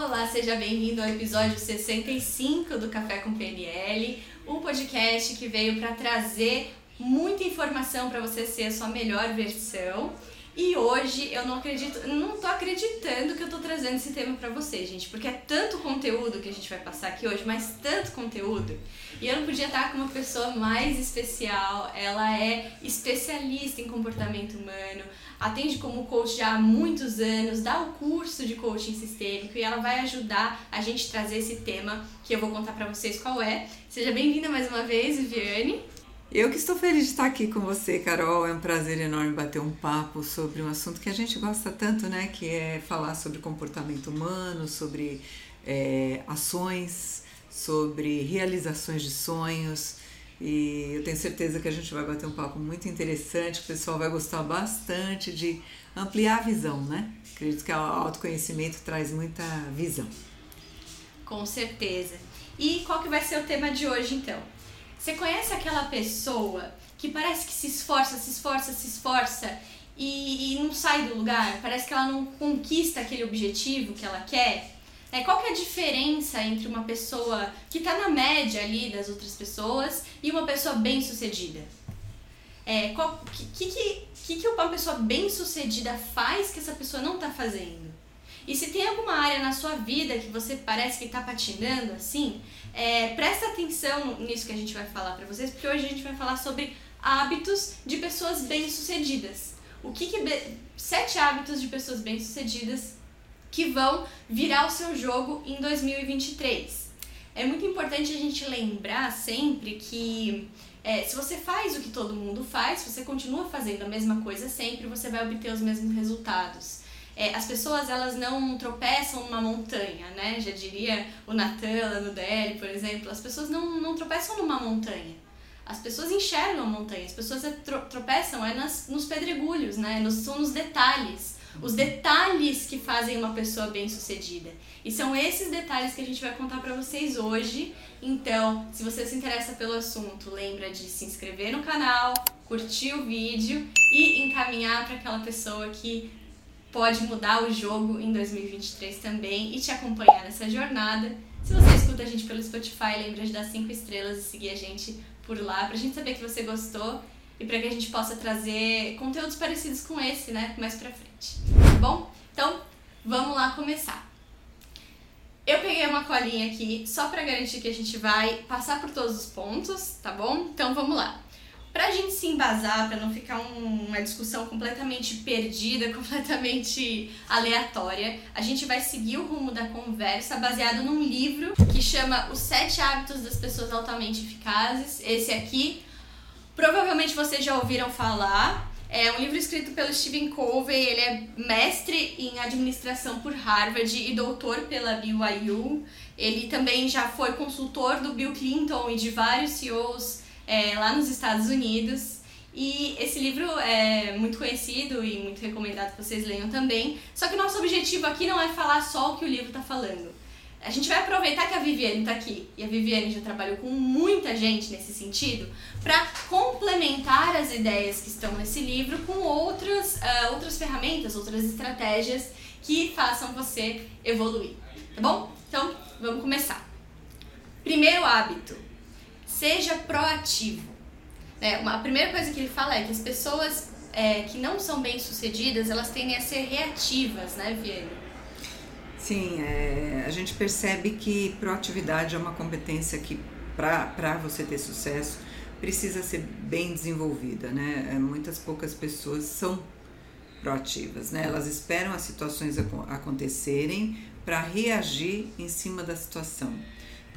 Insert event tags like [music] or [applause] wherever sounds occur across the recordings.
Olá, seja bem-vindo ao episódio 65 do Café com PNL, um podcast que veio para trazer muita informação para você ser a sua melhor versão. E hoje eu não acredito, não tô acreditando que eu tô trazendo esse tema para você, gente, porque é tanto conteúdo que a gente vai passar aqui hoje, mas tanto conteúdo. E eu não podia estar com uma pessoa mais especial. Ela é especialista em comportamento humano, atende como coach já há muitos anos, dá o curso de coaching sistêmico e ela vai ajudar a gente trazer esse tema que eu vou contar para vocês qual é. Seja bem-vinda mais uma vez, Viviane. Eu que estou feliz de estar aqui com você, Carol. É um prazer enorme bater um papo sobre um assunto que a gente gosta tanto, né? Que é falar sobre comportamento humano, sobre é, ações, sobre realizações de sonhos. E eu tenho certeza que a gente vai bater um papo muito interessante, o pessoal vai gostar bastante de ampliar a visão, né? Acredito que o autoconhecimento traz muita visão. Com certeza. E qual que vai ser o tema de hoje, então? Você conhece aquela pessoa que parece que se esforça, se esforça, se esforça e, e não sai do lugar? Parece que ela não conquista aquele objetivo que ela quer? É, qual que é a diferença entre uma pessoa que está na média ali das outras pessoas e uma pessoa bem sucedida? É, qual que, que, que, que uma pessoa bem sucedida faz que essa pessoa não está fazendo? E se tem alguma área na sua vida que você parece que está patinando assim, é, presta atenção nisso que a gente vai falar para vocês, porque hoje a gente vai falar sobre hábitos de pessoas bem-sucedidas. O que, que sete hábitos de pessoas bem-sucedidas que vão virar o seu jogo em 2023. É muito importante a gente lembrar sempre que é, se você faz o que todo mundo faz, se você continua fazendo a mesma coisa sempre, você vai obter os mesmos resultados é, as pessoas elas não tropeçam numa montanha, né? Já diria o Natan lá no DL, por exemplo, as pessoas não, não tropeçam numa montanha. As pessoas enxergam a montanha, as pessoas é tropeçam é nas, nos pedregulhos, né? Nos, são nos detalhes. Os detalhes que fazem uma pessoa bem sucedida. E são esses detalhes que a gente vai contar para vocês hoje. Então, se você se interessa pelo assunto, lembra de se inscrever no canal, curtir o vídeo e encaminhar para aquela pessoa que pode mudar o jogo em 2023 também e te acompanhar nessa jornada. Se você escuta a gente pelo Spotify, lembra de dar 5 estrelas e seguir a gente por lá, pra gente saber que você gostou e para que a gente possa trazer conteúdos parecidos com esse, né, mais pra frente. Tá bom? Então, vamos lá começar. Eu peguei uma colinha aqui só para garantir que a gente vai passar por todos os pontos, tá bom? Então vamos lá. Pra gente se embasar, para não ficar um, uma discussão completamente perdida, [laughs] completamente aleatória, a gente vai seguir o rumo da conversa baseado num livro que chama Os Sete Hábitos das Pessoas Altamente Eficazes. Esse aqui, provavelmente vocês já ouviram falar. É um livro escrito pelo Stephen Covey, ele é mestre em administração por Harvard e doutor pela BYU. Ele também já foi consultor do Bill Clinton e de vários CEOs é, lá nos Estados Unidos. E esse livro é muito conhecido e muito recomendado que vocês leiam também. Só que nosso objetivo aqui não é falar só o que o livro está falando. A gente vai aproveitar que a Viviane está aqui e a Viviane já trabalhou com muita gente nesse sentido para complementar as ideias que estão nesse livro com outras, uh, outras ferramentas, outras estratégias que façam você evoluir. Tá bom? Então vamos começar. Primeiro hábito: seja proativo. É, uma, a primeira coisa que ele fala é que as pessoas é, que não são bem sucedidas, elas tendem a ser reativas, né, Vianney? Sim, é, a gente percebe que proatividade é uma competência que, para você ter sucesso, precisa ser bem desenvolvida, né? É, muitas poucas pessoas são proativas, né? Elas esperam as situações acontecerem para reagir em cima da situação.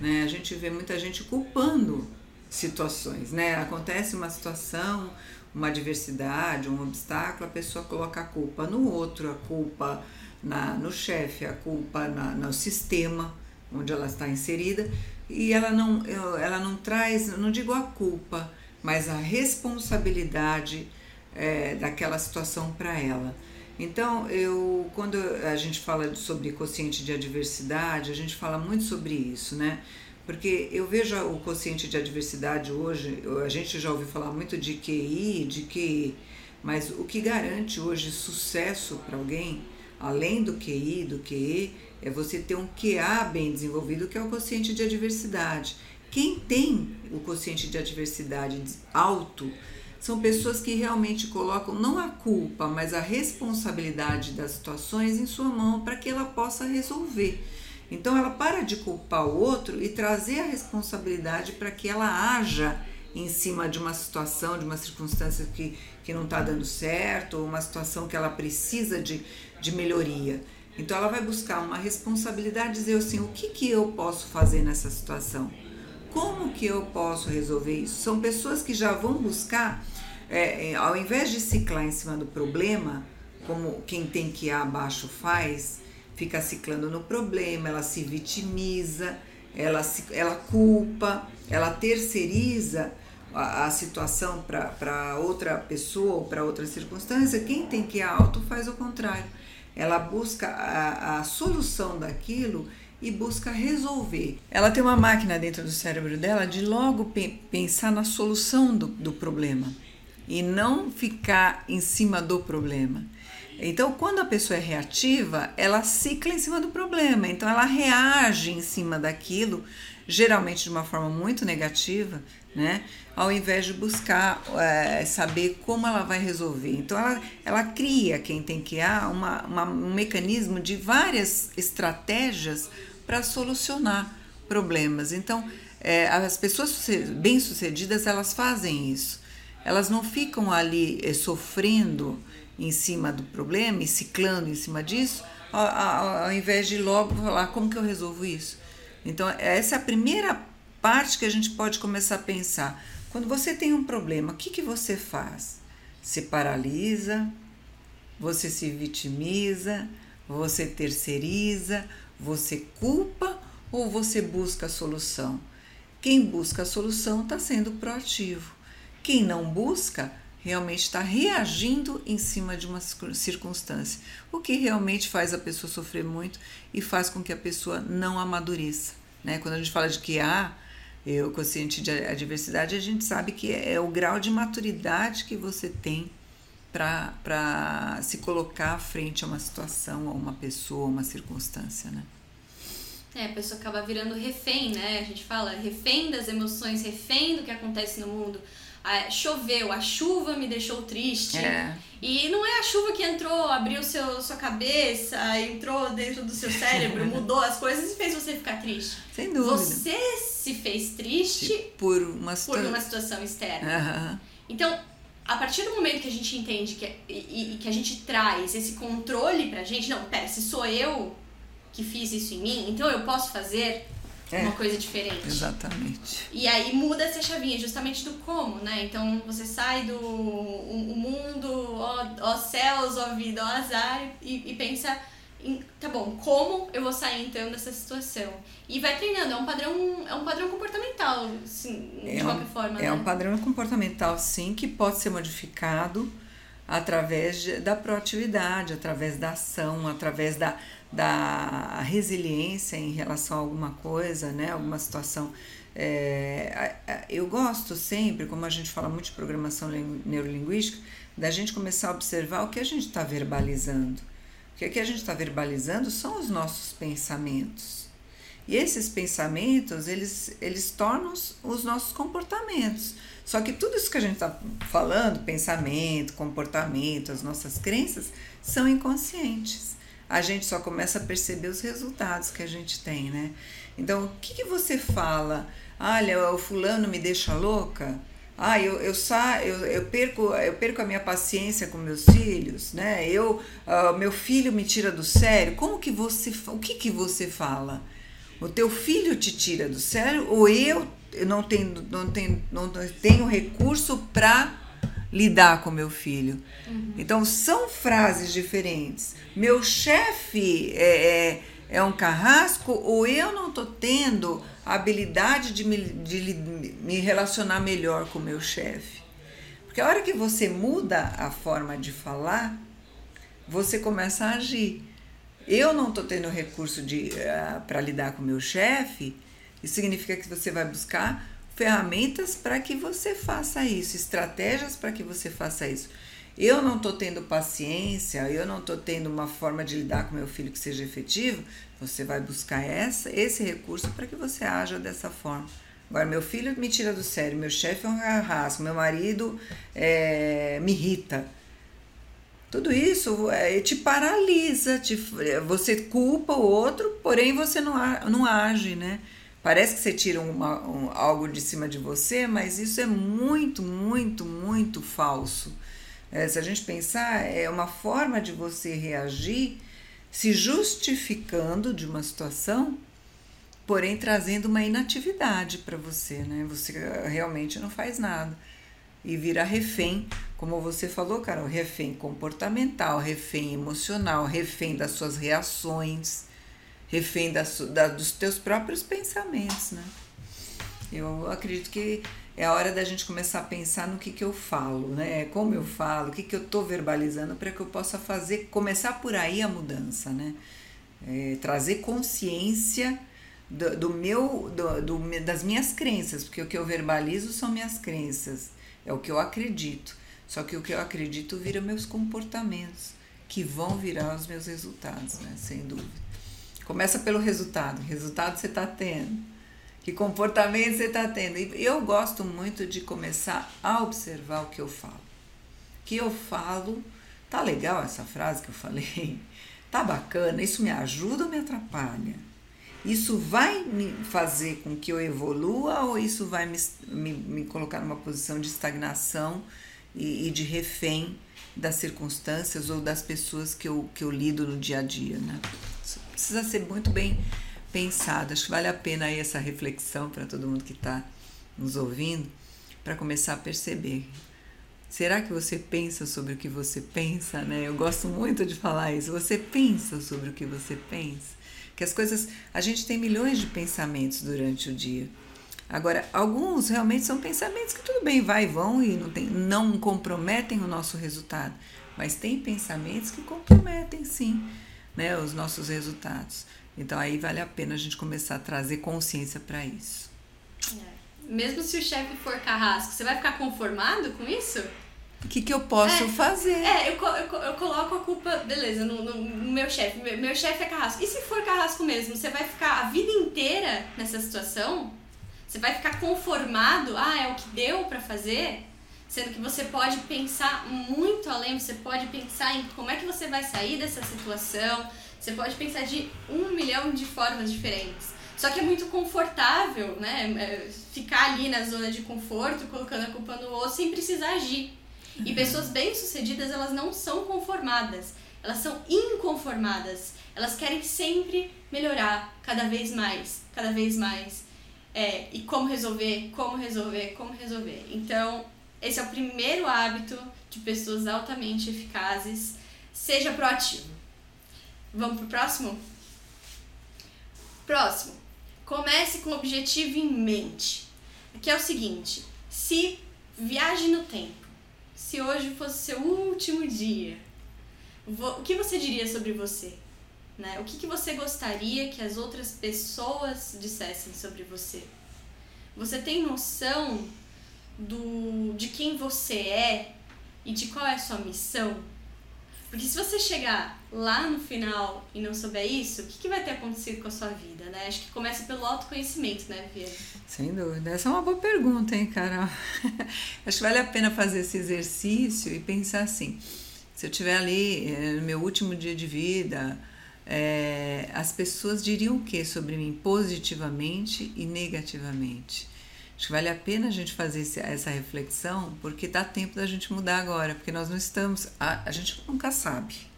Né? A gente vê muita gente culpando situações, né? Acontece uma situação, uma adversidade, um obstáculo, a pessoa coloca a culpa no outro, a culpa na, no chefe, a culpa na, no sistema onde ela está inserida e ela não, ela não traz, não digo a culpa, mas a responsabilidade é, daquela situação para ela. Então, eu, quando a gente fala sobre quociente de adversidade, a gente fala muito sobre isso, né? Porque eu vejo o quociente de adversidade hoje, a gente já ouviu falar muito de QI, de QI, mas o que garante hoje sucesso para alguém, além do QI, do QE, é você ter um QA bem desenvolvido, que é o quociente de adversidade. Quem tem o quociente de adversidade alto são pessoas que realmente colocam não a culpa, mas a responsabilidade das situações em sua mão para que ela possa resolver. Então ela para de culpar o outro e trazer a responsabilidade para que ela haja em cima de uma situação, de uma circunstância que, que não está dando certo, ou uma situação que ela precisa de, de melhoria. Então ela vai buscar uma responsabilidade, dizer assim, o que, que eu posso fazer nessa situação? Como que eu posso resolver isso? São pessoas que já vão buscar, é, é ao invés de ciclar em cima do problema, como quem tem que ir abaixo faz, fica ciclando no problema, ela se vitimiza, ela, se, ela culpa, ela terceiriza a, a situação para outra pessoa ou para outra circunstância, quem tem que ir alto faz o contrário. Ela busca a, a solução daquilo e busca resolver. Ela tem uma máquina dentro do cérebro dela de logo pe pensar na solução do, do problema e não ficar em cima do problema. Então, quando a pessoa é reativa, ela cicla em cima do problema, então ela reage em cima daquilo, geralmente de uma forma muito negativa, né? Ao invés de buscar é, saber como ela vai resolver. Então, ela, ela cria, quem tem que há, uma, uma, um mecanismo de várias estratégias para solucionar problemas. Então, é, as pessoas bem-sucedidas, elas fazem isso. Elas não ficam ali é, sofrendo em cima do problema e ciclando em cima disso, ao, ao, ao invés de logo falar como que eu resolvo isso. Então, essa é a primeira parte que a gente pode começar a pensar. Quando você tem um problema, o que, que você faz? Se paralisa, você se vitimiza, você terceiriza, você culpa ou você busca a solução? Quem busca a solução está sendo proativo. Quem não busca realmente está reagindo em cima de uma circunstância, o que realmente faz a pessoa sofrer muito e faz com que a pessoa não amadureça. Né? Quando a gente fala de que há o consciente de adversidade, a gente sabe que é o grau de maturidade que você tem para se colocar frente a uma situação, a uma pessoa, a uma circunstância. Né? É, a pessoa acaba virando refém, né? A gente fala refém das emoções, refém do que acontece no mundo ah, choveu, a chuva me deixou triste. É. E não é a chuva que entrou, abriu seu, sua cabeça, entrou dentro do seu cérebro, [laughs] mudou as coisas e fez você ficar triste. Sem dúvida. Você se fez triste por uma, situa por uma situação externa. Uhum. Então, a partir do momento que a gente entende que, e, e, que a gente traz esse controle pra gente, não, pera, se sou eu que fiz isso em mim, então eu posso fazer é, uma coisa diferente. Exatamente. E aí muda essa chavinha justamente do como, né? Então você sai do o, o mundo, ó, ó, céus, ó vida, ó azar e, e pensa tá bom, como eu vou sair então dessa situação? E vai treinando, é um padrão, é um padrão comportamental, assim, de é qualquer um, forma. É né? um padrão comportamental, sim, que pode ser modificado através de, da proatividade, através da ação, através da, da resiliência em relação a alguma coisa, né, alguma situação. É, eu gosto sempre, como a gente fala muito de programação neurolinguística, da gente começar a observar o que a gente está verbalizando. Que a gente está verbalizando são os nossos pensamentos. E esses pensamentos, eles, eles tornam os nossos comportamentos. Só que tudo isso que a gente está falando, pensamento, comportamento, as nossas crenças, são inconscientes a gente só começa a perceber os resultados que a gente tem, né? Então, o que, que você fala? Olha, o fulano me deixa louca? Ah, eu, eu, sa, eu, eu, perco, eu perco a minha paciência com meus filhos, né? Eu, uh, meu filho me tira do sério. Como que você, o que que você fala? O teu filho te tira do sério ou eu não tenho, não tenho, não tenho recurso para lidar com meu filho. Uhum. Então são frases diferentes. Meu chefe é, é, é, um carrasco ou eu não estou tendo a habilidade de me, de me relacionar melhor com meu chefe. Porque a hora que você muda a forma de falar, você começa a agir. Eu não estou tendo recurso uh, ah, para lidar com meu chefe, isso significa que você vai buscar ferramentas para que você faça isso, estratégias para que você faça isso. Eu não estou tendo paciência, eu não estou tendo uma forma de lidar com meu filho que seja efetivo, você vai buscar essa, esse recurso para que você haja dessa forma. Agora, meu filho me tira do sério, meu chefe é um carrasco, meu marido é, me irrita. Tudo isso é, te paralisa, te, você culpa o outro, porém você não, não age, né? Parece que você tira uma, um, algo de cima de você, mas isso é muito, muito, muito falso. É, se a gente pensar, é uma forma de você reagir se justificando de uma situação, porém trazendo uma inatividade para você, né? Você realmente não faz nada e vira refém, como você falou, Carol, refém comportamental, refém emocional, refém das suas reações refém da, da, dos teus próprios pensamentos, né? Eu acredito que é a hora da gente começar a pensar no que, que eu falo, né? Como eu falo, o que, que eu estou verbalizando para que eu possa fazer, começar por aí a mudança, né? É, trazer consciência do, do meu, do, do, das minhas crenças, porque o que eu verbalizo são minhas crenças, é o que eu acredito. Só que o que eu acredito vira meus comportamentos, que vão virar os meus resultados, né? Sem dúvida. Começa pelo resultado. Resultado você está tendo. Que comportamento você está tendo. Eu gosto muito de começar a observar o que eu falo. Que eu falo, tá legal essa frase que eu falei? Tá bacana? Isso me ajuda ou me atrapalha? Isso vai me fazer com que eu evolua ou isso vai me, me, me colocar numa posição de estagnação e, e, de refém das circunstâncias ou das pessoas que eu, que eu lido no dia a dia, né? precisa ser muito bem pensado. Acho que vale a pena aí essa reflexão para todo mundo que está nos ouvindo, para começar a perceber. Será que você pensa sobre o que você pensa, né? Eu gosto muito de falar isso. Você pensa sobre o que você pensa? Que as coisas, a gente tem milhões de pensamentos durante o dia. Agora, alguns realmente são pensamentos que tudo bem, vai e vão e não, tem, não comprometem o nosso resultado. Mas tem pensamentos que comprometem sim né, os nossos resultados. Então aí vale a pena a gente começar a trazer consciência para isso. É. Mesmo se o chefe for carrasco, você vai ficar conformado com isso? O que, que eu posso é, fazer? É, eu, eu, eu, coloco a culpa, beleza, no, no, no meu chefe. Meu, meu chefe é carrasco. E se for carrasco mesmo, você vai ficar a vida inteira nessa situação? Você vai ficar conformado? Ah, é o que deu para fazer? sendo que você pode pensar muito além, você pode pensar em como é que você vai sair dessa situação, você pode pensar de um milhão de formas diferentes. Só que é muito confortável, né? É, ficar ali na zona de conforto, colocando a culpa no outro sem precisar agir. E uhum. pessoas bem-sucedidas, elas não são conformadas, elas são inconformadas. Elas querem sempre melhorar, cada vez mais, cada vez mais. É, e como resolver, como resolver, como resolver. Então, esse é o primeiro hábito de pessoas altamente eficazes. Seja proativo. Vamos pro próximo? Próximo. Comece com o objetivo em mente. Aqui é o seguinte: se viaje no tempo, se hoje fosse seu último dia, o que você diria sobre você? Né? O que, que você gostaria que as outras pessoas dissessem sobre você? Você tem noção do de quem você é e de qual é a sua missão. Porque se você chegar lá no final e não souber isso, o que, que vai ter acontecido com a sua vida, né? Acho que começa pelo autoconhecimento, né, Viviane? Sem dúvida. Essa é uma boa pergunta, hein, Carol? [laughs] Acho que vale a pena fazer esse exercício e pensar assim: se eu estiver ali eh, no meu último dia de vida, é, as pessoas diriam o que sobre mim positivamente e negativamente? Acho que vale a pena a gente fazer essa reflexão, porque dá tempo da gente mudar agora, porque nós não estamos, a, a gente nunca sabe.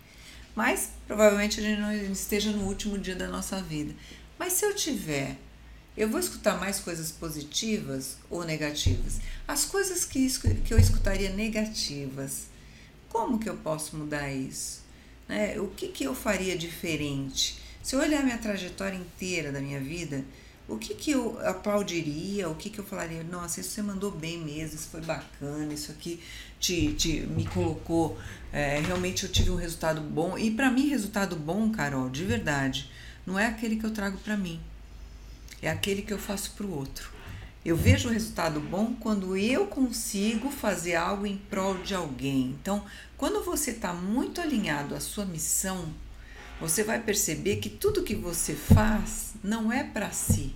Mas provavelmente a gente não esteja no último dia da nossa vida. Mas se eu tiver, eu vou escutar mais coisas positivas ou negativas? As coisas que, que eu escutaria negativas, como que eu posso mudar isso? Né? O que, que eu faria diferente? Se eu olhar minha trajetória inteira da minha vida, o que, que eu aplaudiria, o que, que eu falaria, nossa, isso você mandou bem mesmo, isso foi bacana, isso aqui te, te me colocou, é, realmente eu tive um resultado bom. E para mim, resultado bom, Carol, de verdade, não é aquele que eu trago para mim, é aquele que eu faço para o outro. Eu vejo o resultado bom quando eu consigo fazer algo em prol de alguém. Então, quando você está muito alinhado à sua missão, você vai perceber que tudo que você faz não é para si,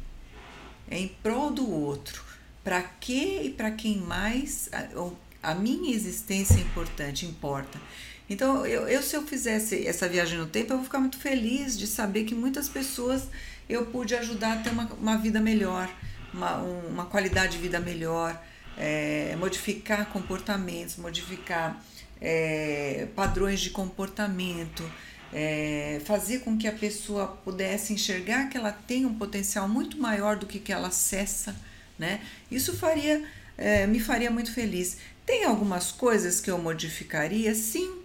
é em prol do outro. Para que e para quem mais a, minha existência é importante, importa. Então, eu, eu, se eu fizesse essa viagem no tempo, eu vou ficar muito feliz de saber que muitas pessoas eu pude ajudar a ter uma, uma vida melhor uma, uma qualidade de vida melhor, é, modificar comportamentos, modificar é, padrões de comportamento, é, fazer com que a pessoa pudesse enxergar que ela tem um potencial muito maior do que, que ela acessa, né? Isso faria, é, me faria muito feliz. Tem algumas coisas que eu modificaria? Sim,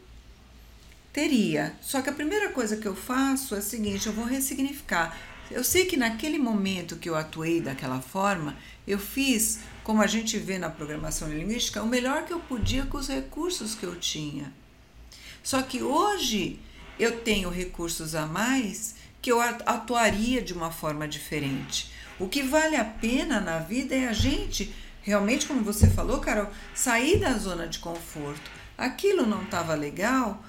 teria. Só que a primeira coisa que eu faço é a seguinte: eu vou ressignificar. Eu sei que naquele momento que eu atuei daquela forma, eu fiz, como a gente vê na programação linguística, o melhor que eu podia com os recursos que eu tinha. Só que hoje eu tenho recursos a mais que eu atuaria de uma forma diferente. O que vale a pena na vida é a gente, realmente, como você falou, Carol, sair da zona de conforto. Aquilo não estava legal.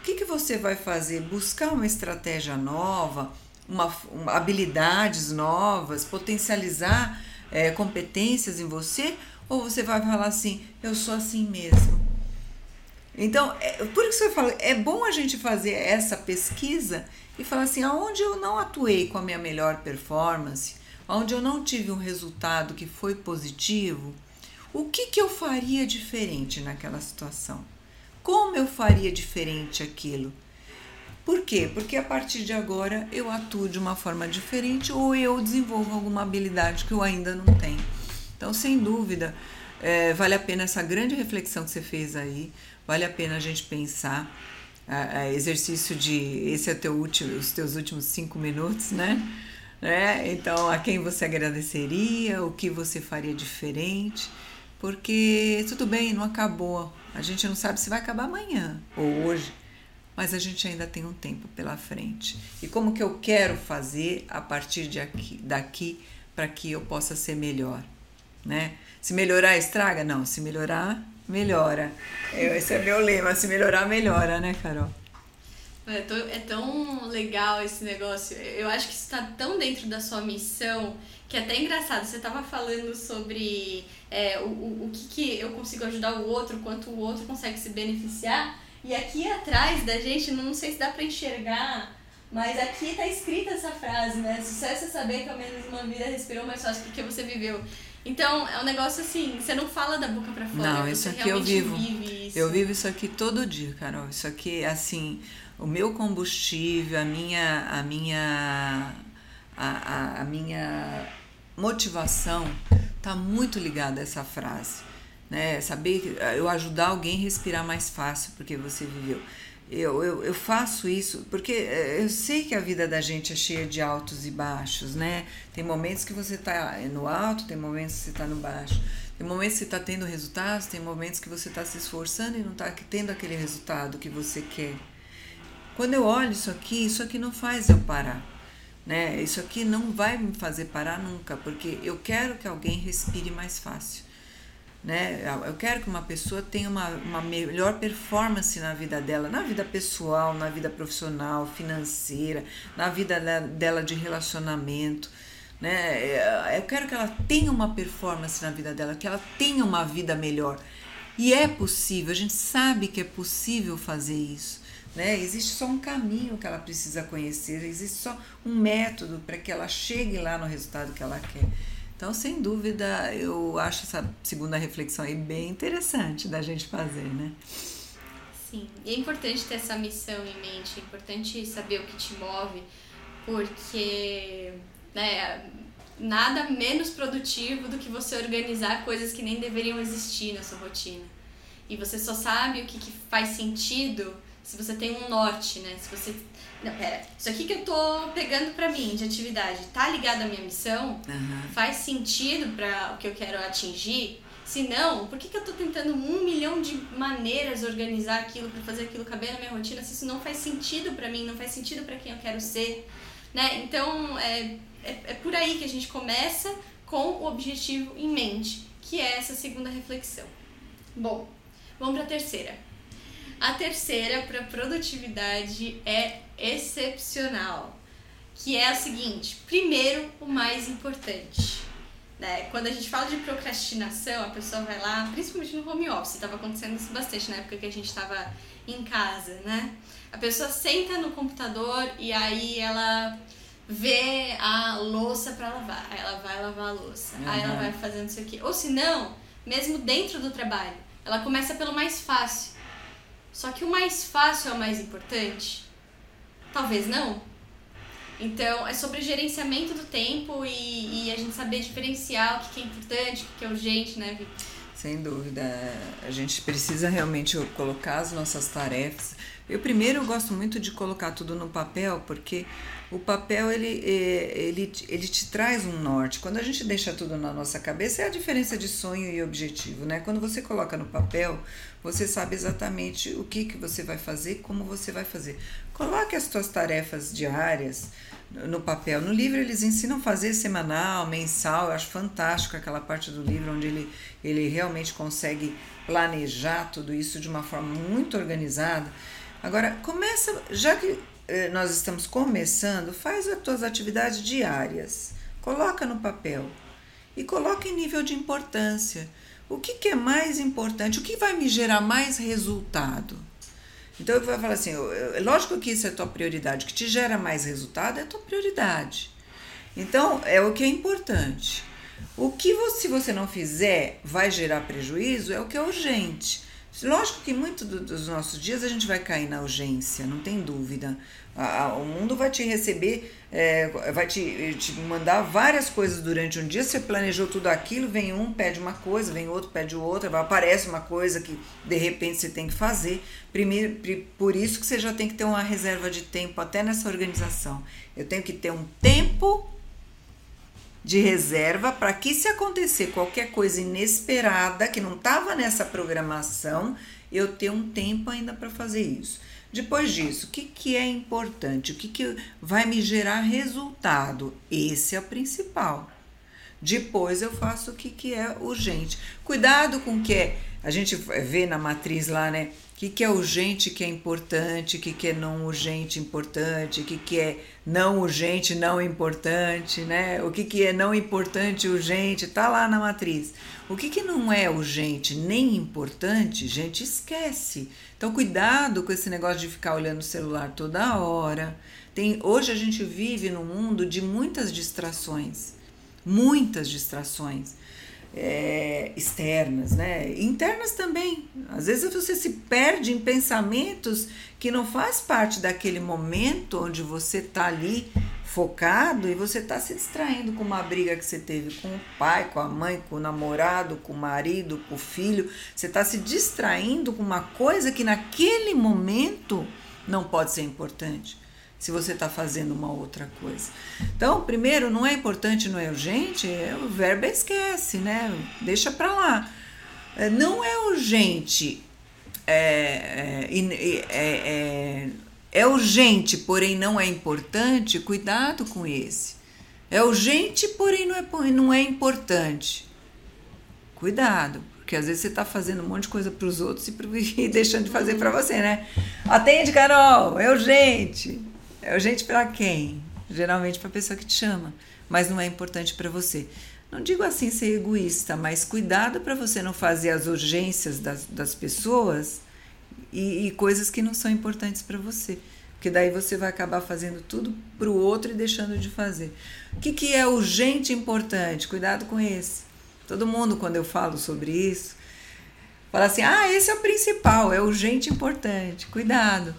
O que, que você vai fazer? Buscar uma estratégia nova, uma, uma habilidades novas, potencializar é, competências em você, ou você vai falar assim, eu sou assim mesmo. Então, é, por isso que eu falo, é bom a gente fazer essa pesquisa e falar assim, aonde eu não atuei com a minha melhor performance, onde eu não tive um resultado que foi positivo, o que, que eu faria diferente naquela situação? Como eu faria diferente aquilo? Por quê? Porque a partir de agora eu atuo de uma forma diferente ou eu desenvolvo alguma habilidade que eu ainda não tenho. Então, sem dúvida, é, vale a pena essa grande reflexão que você fez aí, vale a pena a gente pensar. É, exercício de esse é teu último, os teus últimos cinco minutos, né? Né? Então, a quem você agradeceria, o que você faria diferente, porque tudo bem, não acabou. A gente não sabe se vai acabar amanhã ou hoje mas a gente ainda tem um tempo pela frente. E como que eu quero fazer a partir de aqui, daqui para que eu possa ser melhor, né? Se melhorar estraga? Não, se melhorar, melhora. Esse é meu lema, se melhorar, melhora, né, Carol? É tão, é tão legal esse negócio. Eu acho que isso está tão dentro da sua missão que é até engraçado. Você estava falando sobre é, o, o, o que, que eu consigo ajudar o outro, quanto o outro consegue se beneficiar. E aqui atrás da gente, não sei se dá para enxergar, mas aqui tá escrita essa frase, né? Sucesso é saber que ao menos uma vida respirou mais fácil porque você viveu. Então, é um negócio assim, você não fala da boca para fora, não, isso aqui eu vivo. Eu vivo isso aqui todo dia, Carol. Isso aqui, assim, o meu combustível, a minha a minha a, a, a minha motivação tá muito ligada a essa frase né? Saber eu ajudar alguém a respirar mais fácil porque você viveu. Eu, eu, eu faço isso porque eh, eu sei que a vida da gente é cheia de altos e baixos, né? Tem momentos que você está no alto, tem momentos que você está no baixo. Tem momentos que você está tendo resultados, tem momentos que você está se esforçando e não está tendo aquele resultado que você quer. Quando eu olho isso aqui, isso aqui não faz eu parar. Né? Isso aqui não vai me fazer parar nunca, porque eu quero que alguém respire mais fácil. Né? Eu quero que uma pessoa tenha uma, uma melhor performance na vida dela, na vida pessoal, na vida profissional, financeira, na vida dela de relacionamento. Né? Eu quero que ela tenha uma performance na vida dela, que ela tenha uma vida melhor. E é possível, a gente sabe que é possível fazer isso. Né? Existe só um caminho que ela precisa conhecer, existe só um método para que ela chegue lá no resultado que ela quer. Então, sem dúvida, eu acho essa segunda reflexão aí bem interessante da gente fazer, né? Sim, e é importante ter essa missão em mente, é importante saber o que te move, porque né, nada menos produtivo do que você organizar coisas que nem deveriam existir na sua rotina. E você só sabe o que, que faz sentido se você tem um norte, né? Se você não, pera. Isso aqui que eu tô pegando pra mim de atividade tá ligado à minha missão? Uhum. Faz sentido para o que eu quero atingir? Se não, por que, que eu tô tentando um milhão de maneiras organizar aquilo para fazer aquilo caber na minha rotina se isso não faz sentido para mim, não faz sentido para quem eu quero ser? Né? Então, é, é, é por aí que a gente começa com o objetivo em mente, que é essa segunda reflexão. Bom, vamos para a terceira. A terceira para produtividade é excepcional, que é a seguinte: primeiro, o mais importante. Né? Quando a gente fala de procrastinação, a pessoa vai lá, principalmente no home office, estava acontecendo isso bastante na época que a gente estava em casa, né? A pessoa senta no computador e aí ela vê a louça para lavar, aí ela vai lavar a louça, uhum. aí ela vai fazendo isso aqui. Ou se não, mesmo dentro do trabalho, ela começa pelo mais fácil. Só que o mais fácil é o mais importante? Talvez não. Então, é sobre gerenciamento do tempo e, e a gente saber diferenciar o que é importante, o que é urgente, né, Vitor? Sem dúvida. A gente precisa realmente colocar as nossas tarefas. Eu primeiro gosto muito de colocar tudo no papel, porque o papel ele, é, ele, ele te traz um norte. Quando a gente deixa tudo na nossa cabeça, é a diferença de sonho e objetivo, né? Quando você coloca no papel, você sabe exatamente o que, que você vai fazer, como você vai fazer. Coloque as suas tarefas diárias no papel. No livro eles ensinam a fazer semanal, mensal. Eu acho fantástico aquela parte do livro onde ele, ele realmente consegue planejar tudo isso de uma forma muito organizada. Agora, começa, já que eh, nós estamos começando, faz as tuas atividades diárias. Coloca no papel e coloca em nível de importância. O que, que é mais importante? O que vai me gerar mais resultado? Então eu vou falar assim, eu, lógico que isso é tua prioridade, o que te gera mais resultado é tua prioridade. Então é o que é importante. O que você, se você não fizer vai gerar prejuízo é o que é urgente. Lógico que muito do, dos nossos dias a gente vai cair na urgência, não tem dúvida. A, a, o mundo vai te receber, é, vai te, te mandar várias coisas durante um dia. Você planejou tudo aquilo, vem um, pede uma coisa, vem outro, pede outra, aparece uma coisa que de repente você tem que fazer. Primeiro, por isso que você já tem que ter uma reserva de tempo até nessa organização. Eu tenho que ter um tempo de reserva para que se acontecer qualquer coisa inesperada que não estava nessa programação, eu ter um tempo ainda para fazer isso. Depois disso, o que, que é importante? O que, que vai me gerar resultado? Esse é o principal. Depois eu faço o que, que é urgente. Cuidado com o que é. A gente vê na matriz lá, né? O que, que é urgente, que é importante, o que, que é não urgente, importante, o que, que é não urgente, não importante, né? O que, que é não importante, urgente, tá lá na matriz. O que, que não é urgente nem importante, gente, esquece. Então, cuidado com esse negócio de ficar olhando o celular toda hora. Tem, hoje a gente vive num mundo de muitas distrações, muitas distrações é, externas, né? Internas também. Às vezes você se perde em pensamentos que não faz parte daquele momento onde você está ali focado e você está se distraindo com uma briga que você teve com o pai, com a mãe, com o namorado, com o marido, com o filho. Você está se distraindo com uma coisa que naquele momento não pode ser importante se você está fazendo uma outra coisa. Então, primeiro, não é importante, não é urgente, é, o verbo é esquece, né? Deixa para lá. É, não é urgente, é, é, é, é urgente, porém não é importante, cuidado com esse. É urgente, porém não é, não é importante. Cuidado, porque às vezes você está fazendo um monte de coisa para os outros e, [laughs] e deixando de fazer para você, né? Atende, Carol, é urgente. É urgente para quem? Geralmente para a pessoa que te chama, mas não é importante para você. Não digo assim ser egoísta, mas cuidado para você não fazer as urgências das, das pessoas e, e coisas que não são importantes para você. Porque daí você vai acabar fazendo tudo para o outro e deixando de fazer. O que, que é urgente e importante? Cuidado com esse. Todo mundo, quando eu falo sobre isso, fala assim: ah, esse é o principal, é urgente e importante. Cuidado.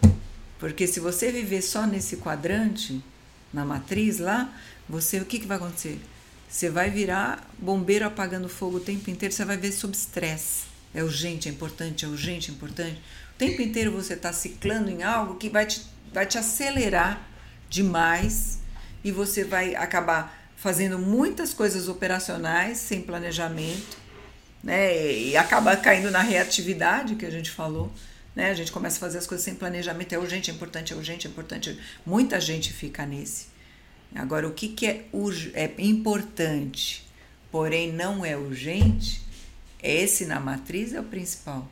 Porque se você viver só nesse quadrante, na matriz lá, você o que, que vai acontecer? Você vai virar bombeiro apagando fogo o tempo inteiro, você vai ver sob estresse. É urgente, é importante, é urgente, é importante. O tempo inteiro você está ciclando em algo que vai te, vai te acelerar demais e você vai acabar fazendo muitas coisas operacionais sem planejamento, né? E acaba caindo na reatividade que a gente falou. Né? A gente começa a fazer as coisas sem planejamento, é urgente, é importante, é urgente, é importante. Muita gente fica nesse. Agora, o que, que é, é importante? porém não é urgente, esse na matriz é o principal.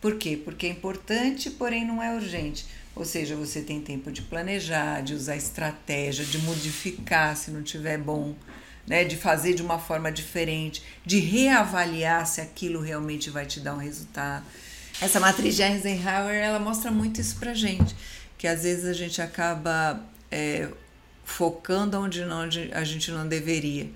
Por quê? Porque é importante, porém não é urgente. Ou seja, você tem tempo de planejar, de usar estratégia, de modificar se não tiver bom, né? de fazer de uma forma diferente, de reavaliar se aquilo realmente vai te dar um resultado. Essa matriz de Eisenhower ela mostra muito isso pra gente, que às vezes a gente acaba é, focando onde, não, onde a gente não deveria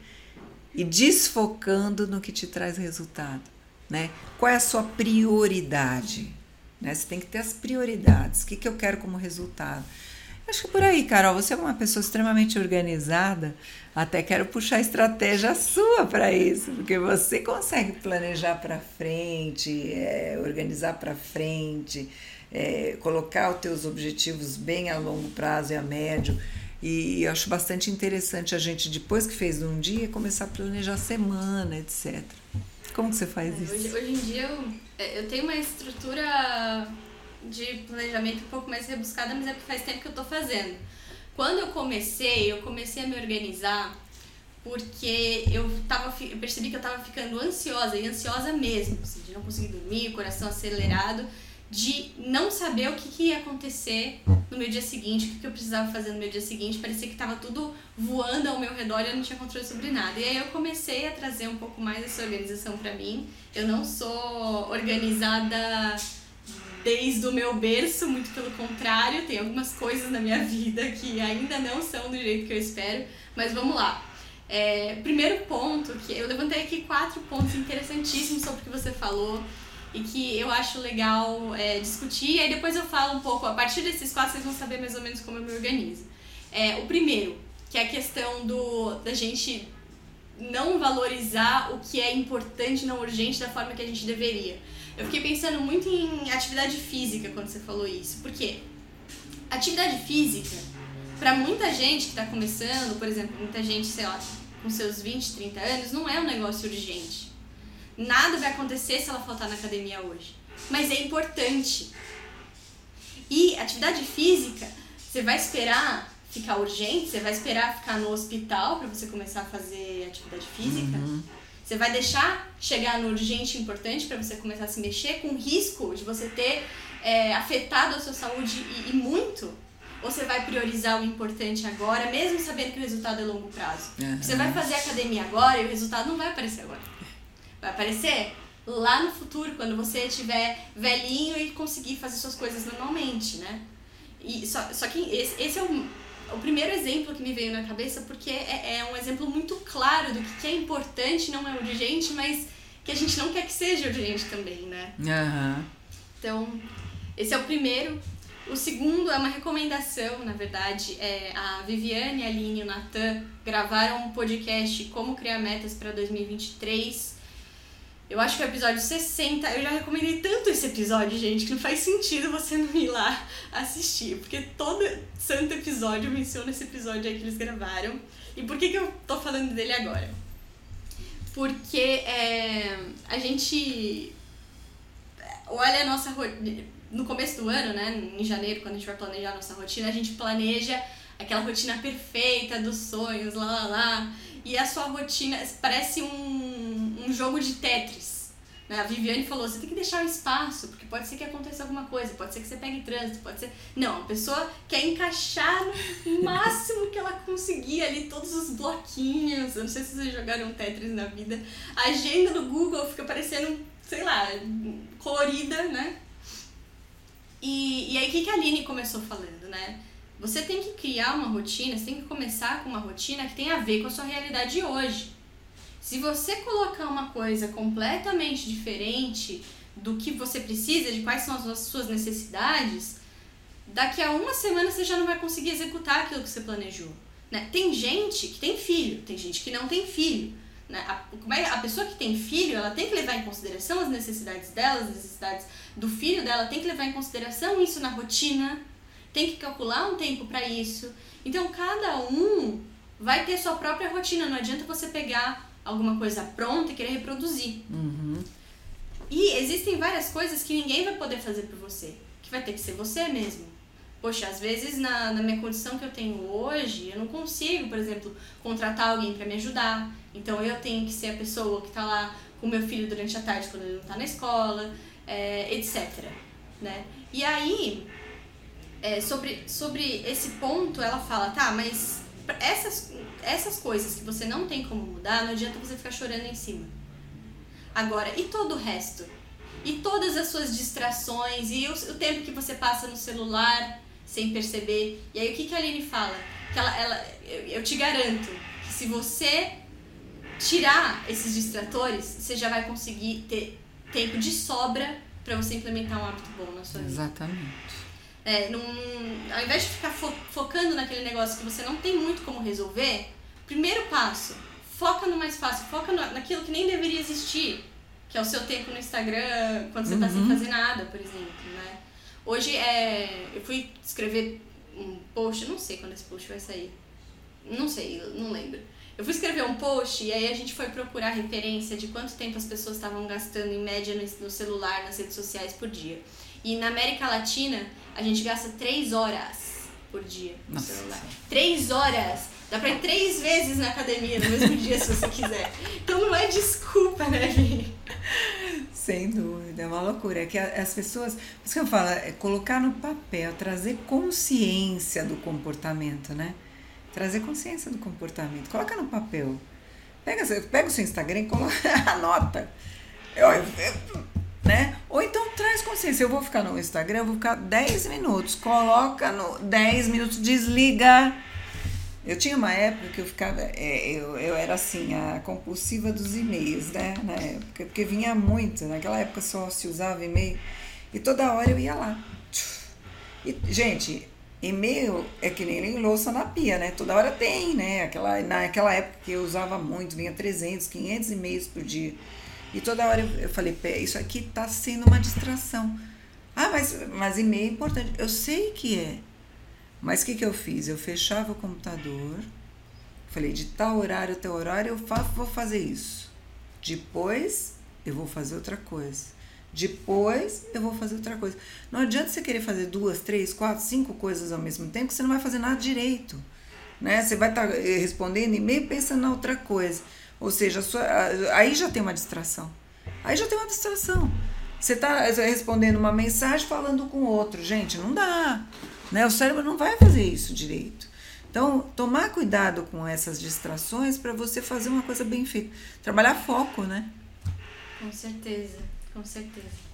e desfocando no que te traz resultado. Né? Qual é a sua prioridade? Né? Você tem que ter as prioridades. O que, que eu quero como resultado? Acho que por aí, Carol, você é uma pessoa extremamente organizada. Até quero puxar a estratégia sua para isso, porque você consegue planejar para frente, é, organizar para frente, é, colocar os teus objetivos bem a longo prazo e a médio. E eu acho bastante interessante a gente, depois que fez um dia, começar a planejar a semana, etc. Como que você faz é, isso? Hoje, hoje em dia eu, é, eu tenho uma estrutura de planejamento um pouco mais rebuscada, mas é porque faz tempo que eu estou fazendo. Quando eu comecei, eu comecei a me organizar porque eu, tava, eu percebi que eu estava ficando ansiosa, e ansiosa mesmo, assim, de não conseguir dormir, coração acelerado de não saber o que, que, ia acontecer no meu dia seguinte, o que, que eu precisava fazer no meu dia seguinte. Parecia que estava tudo voando ao meu redor e eu não tinha controle sobre nada. E aí eu comecei a trazer um pouco mais essa organização para mim. Eu não sou organizada desde o meu berço, muito pelo contrário, tem algumas coisas na minha vida que ainda não são do jeito que eu espero. Mas vamos lá. É, primeiro ponto, que eu levantei aqui quatro pontos interessantíssimos sobre o que você falou e que eu acho legal é, discutir. E aí depois eu falo um pouco, a partir desses quatro vocês vão saber mais ou menos como eu me organizo. É, o primeiro, que é a questão do, da gente não valorizar o que é importante não urgente da forma que a gente deveria. Eu fiquei pensando muito em atividade física quando você falou isso. Por quê? Atividade física, para muita gente que está começando, por exemplo, muita gente, sei lá, com seus 20, 30 anos, não é um negócio urgente. Nada vai acontecer se ela faltar na academia hoje. Mas é importante. E atividade física, você vai esperar ficar urgente, você vai esperar ficar no hospital para você começar a fazer atividade física. Uhum. Você vai deixar chegar no urgente importante para você começar a se mexer com risco de você ter é, afetado a sua saúde e, e, muito? Ou você vai priorizar o importante agora, mesmo sabendo que o resultado é longo prazo? Uhum. Você vai fazer academia agora e o resultado não vai aparecer agora. Vai aparecer lá no futuro, quando você estiver velhinho e conseguir fazer suas coisas normalmente, né? E só, só que esse, esse é o, o primeiro exemplo que me veio na cabeça, porque é, é um exemplo muito claro do que, que é importante, não é urgente, mas que a gente não quer que seja urgente também, né? Uhum. Então, esse é o primeiro. O segundo é uma recomendação, na verdade. É, a Viviane, a Aline e o Natan gravaram um podcast Como Criar Metas para 2023 eu acho que o episódio 60. Eu já recomendei tanto esse episódio, gente, que não faz sentido você não ir lá assistir. Porque todo santo episódio menciona esse episódio aí que eles gravaram. E por que, que eu tô falando dele agora? Porque é, a gente olha a nossa. No começo do ano, né, em janeiro, quando a gente vai planejar a nossa rotina, a gente planeja aquela rotina perfeita dos sonhos, lá lá lá e a sua rotina parece um, um jogo de Tetris. Né? A Viviane falou, você tem que deixar um espaço, porque pode ser que aconteça alguma coisa, pode ser que você pegue trânsito, pode ser... Não, a pessoa quer encaixar no [laughs] máximo que ela conseguir ali todos os bloquinhos. Eu não sei se vocês jogaram Tetris na vida. A agenda do Google fica parecendo, sei lá, colorida, né? E, e aí, o que, que a Aline começou falando, né? Você tem que criar uma rotina, você tem que começar com uma rotina que tem a ver com a sua realidade hoje. Se você colocar uma coisa completamente diferente do que você precisa, de quais são as suas necessidades, daqui a uma semana você já não vai conseguir executar aquilo que você planejou. Né? Tem gente que tem filho, tem gente que não tem filho. Né? A, é, a pessoa que tem filho, ela tem que levar em consideração as necessidades dela, as necessidades do filho dela, tem que levar em consideração isso na rotina tem que calcular um tempo para isso. Então cada um vai ter sua própria rotina, não adianta você pegar alguma coisa pronta e querer reproduzir. Uhum. E existem várias coisas que ninguém vai poder fazer por você, que vai ter que ser você mesmo. poxa, às vezes na, na minha condição que eu tenho hoje, eu não consigo, por exemplo, contratar alguém para me ajudar. Então eu tenho que ser a pessoa que está lá com meu filho durante a tarde quando ele não está na escola, é, etc. Né? E aí, é, sobre, sobre esse ponto, ela fala, tá, mas essas, essas coisas que você não tem como mudar, não adianta você ficar chorando em cima. Agora, e todo o resto? E todas as suas distrações, e o, o tempo que você passa no celular sem perceber. E aí o que, que a Aline fala? Que ela, ela, eu, eu te garanto que se você tirar esses distratores, você já vai conseguir ter tempo de sobra para você implementar um hábito bom na sua vida. Exatamente. É, num, ao invés de ficar fo focando naquele negócio que você não tem muito como resolver, primeiro passo, foca no mais fácil, foca no, naquilo que nem deveria existir, que é o seu tempo no Instagram, quando você está sem uhum. fazer nada, por exemplo, né? Hoje é, eu fui escrever um post, não sei quando esse post vai sair, não sei, não lembro. Eu fui escrever um post e aí a gente foi procurar referência de quanto tempo as pessoas estavam gastando em média no, no celular, nas redes sociais por dia. E na América Latina, a gente gasta três horas por dia no Nossa. celular. Três horas! Dá pra ir três vezes na academia no mesmo dia se você quiser. Então não é desculpa, né, gente? Sem dúvida, é uma loucura. É que as pessoas, por isso que eu falo, é colocar no papel, trazer consciência do comportamento, né? Trazer consciência do comportamento. Coloca no papel. Pega, pega o seu Instagram e coloca, [laughs] anota. Eu, eu, né? Ou então traz consciência. Eu vou ficar no Instagram, vou ficar 10 minutos. Coloca no 10 minutos, desliga. Eu tinha uma época que eu ficava. É, eu, eu era assim, a compulsiva dos e-mails, né? Na época, porque vinha muito. Naquela época só se usava e-mail. E toda hora eu ia lá. E, gente, e-mail é que nem louça na pia, né? Toda hora tem, né? Aquela, naquela época que eu usava muito, vinha 300, 500 e-mails por dia. E toda hora eu, eu falei, Pé, isso aqui está sendo uma distração. Ah, mas, mas e-mail é importante. Eu sei que é. Mas o que, que eu fiz? Eu fechava o computador, falei, de tal horário até horário eu fa vou fazer isso. Depois eu vou fazer outra coisa. Depois eu vou fazer outra coisa. Não adianta você querer fazer duas, três, quatro, cinco coisas ao mesmo tempo, que você não vai fazer nada direito. Né? Você vai estar tá eh, respondendo e-mail pensando na outra coisa. Ou seja, sua, aí já tem uma distração. Aí já tem uma distração. Você está respondendo uma mensagem falando com outro. Gente, não dá. Né? O cérebro não vai fazer isso direito. Então, tomar cuidado com essas distrações para você fazer uma coisa bem feita. Trabalhar foco, né? Com certeza, com certeza.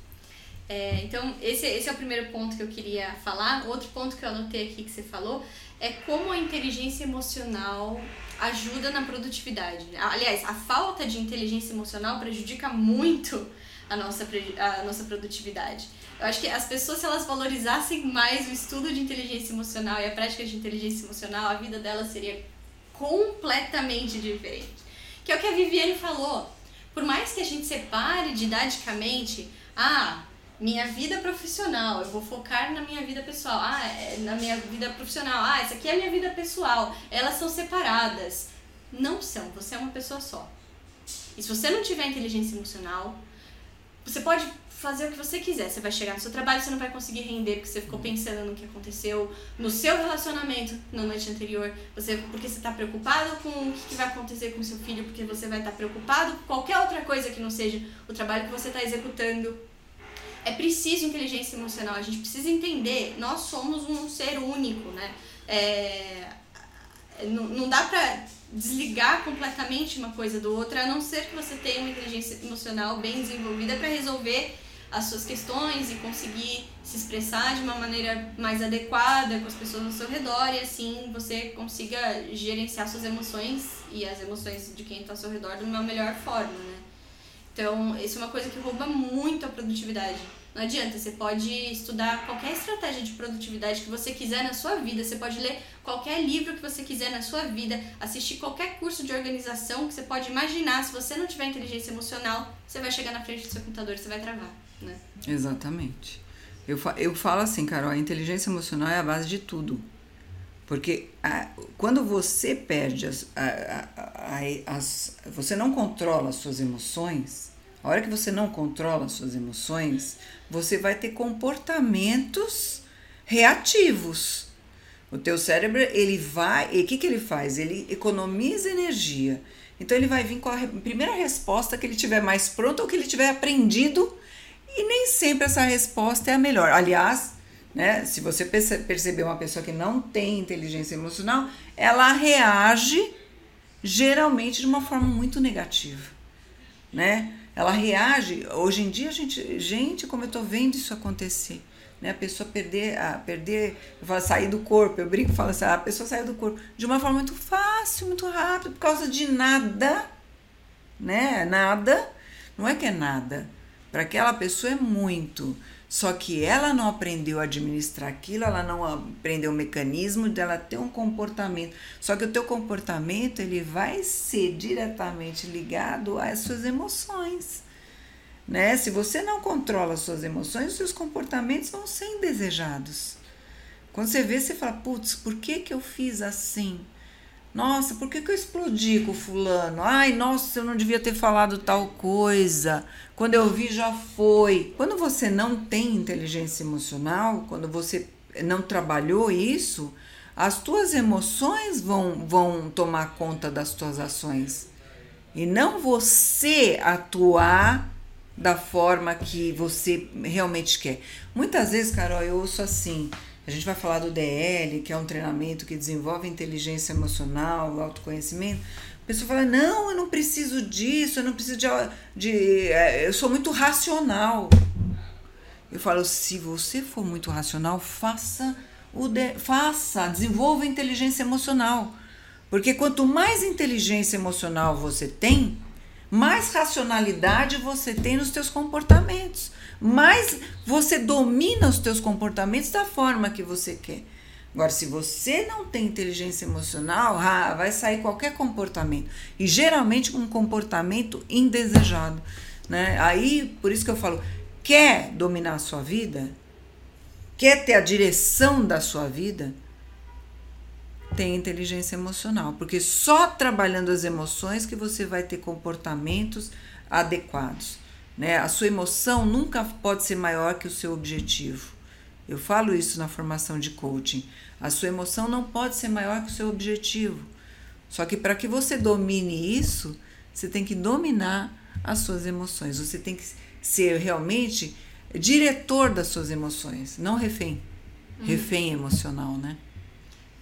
É, então, esse, esse é o primeiro ponto que eu queria falar. Outro ponto que eu anotei aqui que você falou é como a inteligência emocional ajuda na produtividade. Aliás, a falta de inteligência emocional prejudica muito a nossa, a nossa produtividade. Eu acho que as pessoas, se elas valorizassem mais o estudo de inteligência emocional e a prática de inteligência emocional, a vida delas seria completamente diferente. Que é o que a Viviane falou. Por mais que a gente separe didaticamente, ah, minha vida profissional, eu vou focar na minha vida pessoal. Ah, é, na minha vida profissional. Ah, essa aqui é a minha vida pessoal. Elas são separadas. Não são, você é uma pessoa só. E se você não tiver inteligência emocional, você pode fazer o que você quiser. Você vai chegar no seu trabalho, você não vai conseguir render porque você ficou pensando no que aconteceu no seu relacionamento na noite anterior. Você, porque você está preocupado com o que vai acontecer com seu filho, porque você vai estar tá preocupado com qualquer outra coisa que não seja o trabalho que você está executando é preciso inteligência emocional, a gente precisa entender, nós somos um ser único, né? É, não, não dá pra desligar completamente uma coisa do outro, a não ser que você tenha uma inteligência emocional bem desenvolvida para resolver as suas questões e conseguir se expressar de uma maneira mais adequada com as pessoas ao seu redor e assim você consiga gerenciar suas emoções e as emoções de quem está ao seu redor de uma melhor forma, né? Então, isso é uma coisa que rouba muito a produtividade. Não adianta, você pode estudar qualquer estratégia de produtividade que você quiser na sua vida, você pode ler qualquer livro que você quiser na sua vida, assistir qualquer curso de organização que você pode imaginar. Se você não tiver inteligência emocional, você vai chegar na frente do seu computador e você vai travar, né? Exatamente. Eu, eu falo assim, Carol, a inteligência emocional é a base de tudo. Porque a, quando você perde as, a, a, as. Você não controla as suas emoções, a hora que você não controla as suas emoções, você vai ter comportamentos reativos. O teu cérebro, ele vai, e o que, que ele faz? Ele economiza energia. Então ele vai vir com a primeira resposta que ele tiver mais pronto ou que ele tiver aprendido, e nem sempre essa resposta é a melhor. Aliás, né, se você perceber uma pessoa que não tem inteligência emocional, ela reage geralmente de uma forma muito negativa, né? Ela reage. Hoje em dia, gente, gente, como eu tô vendo isso acontecer, né? A pessoa perder, a perder, falo, sair do corpo. Eu brinco, falo assim, a pessoa saiu do corpo de uma forma muito fácil, muito rápida, por causa de nada, né? Nada. Não é que é nada. Para aquela pessoa é muito. Só que ela não aprendeu a administrar aquilo, ela não aprendeu o mecanismo dela ter um comportamento. Só que o teu comportamento ele vai ser diretamente ligado às suas emoções. Né? Se você não controla as suas emoções, os seus comportamentos vão ser indesejados. Quando você vê, você fala, putz, por que, que eu fiz assim? Nossa, por que, que eu explodi com fulano? Ai, nossa, eu não devia ter falado tal coisa. Quando eu vi, já foi. Quando você não tem inteligência emocional, quando você não trabalhou isso, as tuas emoções vão, vão tomar conta das tuas ações. E não você atuar da forma que você realmente quer. Muitas vezes, Carol, eu ouço assim. A gente vai falar do DL, que é um treinamento que desenvolve inteligência emocional, autoconhecimento. A pessoa fala: Não, eu não preciso disso, eu não preciso de. de é, eu sou muito racional. Eu falo: Se você for muito racional, faça, o de, faça, desenvolva inteligência emocional. Porque quanto mais inteligência emocional você tem, mais racionalidade você tem nos teus comportamentos mais você domina os teus comportamentos da forma que você quer. Agora, se você não tem inteligência emocional, ah, vai sair qualquer comportamento. E geralmente um comportamento indesejado. Né? Aí, por isso que eu falo, quer dominar a sua vida? Quer ter a direção da sua vida? Tem inteligência emocional. Porque só trabalhando as emoções que você vai ter comportamentos adequados. Né? A sua emoção nunca pode ser maior que o seu objetivo. Eu falo isso na formação de coaching. A sua emoção não pode ser maior que o seu objetivo. Só que para que você domine isso, você tem que dominar as suas emoções. Você tem que ser realmente diretor das suas emoções, não refém. Uhum. Refém emocional, né?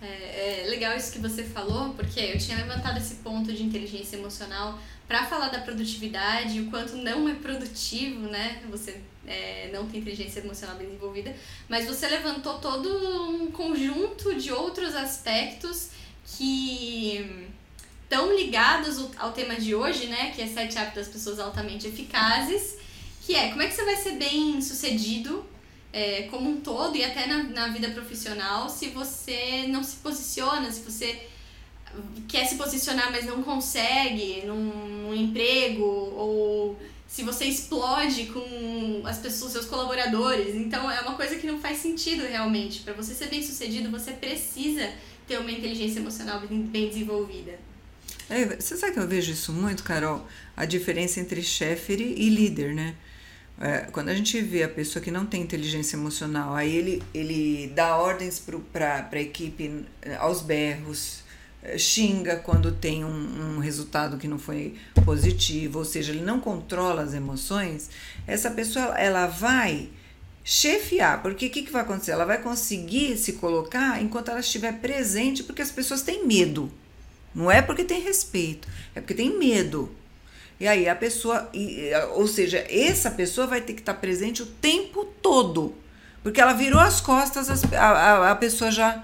É, é, legal isso que você falou, porque eu tinha levantado esse ponto de inteligência emocional para falar da produtividade, o quanto não é produtivo, né? Você é, não tem inteligência emocional desenvolvida, mas você levantou todo um conjunto de outros aspectos que estão ligados ao tema de hoje, né? Que é sete hábitos das pessoas altamente eficazes, que é como é que você vai ser bem sucedido é, como um todo e até na, na vida profissional se você não se posiciona, se você quer se posicionar, mas não consegue num, num emprego, ou se você explode com as pessoas, seus colaboradores. Então é uma coisa que não faz sentido realmente. Para você ser bem sucedido, você precisa ter uma inteligência emocional bem desenvolvida. É, você sabe que eu vejo isso muito, Carol? A diferença entre chefe e líder, né? É, quando a gente vê a pessoa que não tem inteligência emocional, aí ele, ele dá ordens para a equipe é, aos berros, eh, xinga quando tem um, um, resultado que não foi positivo, ou seja, ele não controla as emoções, essa pessoa ela vai chefiar, porque o que, que vai acontecer? Ela vai conseguir se colocar enquanto ela estiver presente, porque as pessoas têm medo. Não é porque tem respeito, é porque tem medo. E aí a pessoa, ou seja, essa pessoa vai ter que estar presente o tempo todo, porque ela virou as costas, a, a, a pessoa já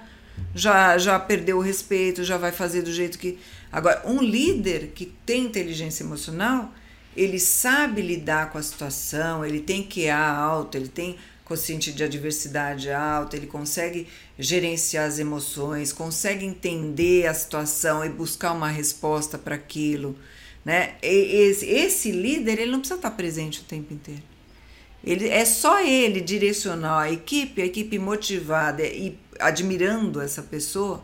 já, já perdeu o respeito, já vai fazer do jeito que. Agora, um líder que tem inteligência emocional, ele sabe lidar com a situação, ele tem QA alto, ele tem consciente de adversidade alta, ele consegue gerenciar as emoções, consegue entender a situação e buscar uma resposta para aquilo. Né? Esse, esse líder ele não precisa estar presente o tempo inteiro. Ele, é só ele direcionar a equipe, a equipe motivada e admirando essa pessoa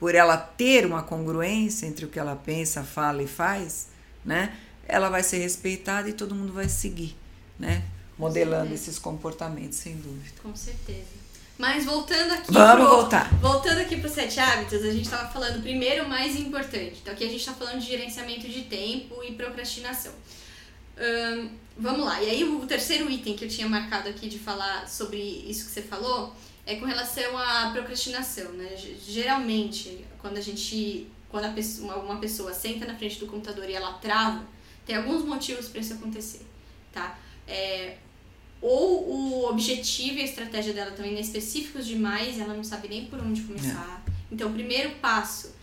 por ela ter uma congruência entre o que ela pensa, fala e faz, né? Ela vai ser respeitada e todo mundo vai seguir, né? Modelando esses comportamentos, sem dúvida. Com certeza. Mas voltando aqui. Vamos pro, voltar. Voltando aqui para os sete hábitos, a gente estava falando primeiro o mais importante. Então aqui a gente está falando de gerenciamento de tempo e procrastinação. Hum, vamos lá. E aí o terceiro item que eu tinha marcado aqui de falar sobre isso que você falou é com relação à procrastinação, né? Geralmente, quando a gente, quando a pessoa, uma pessoa senta na frente do computador e ela trava, tem alguns motivos para isso acontecer, tá? É, ou o objetivo e a estratégia dela também é específicos demais, ela não sabe nem por onde começar. É. Então, o primeiro passo,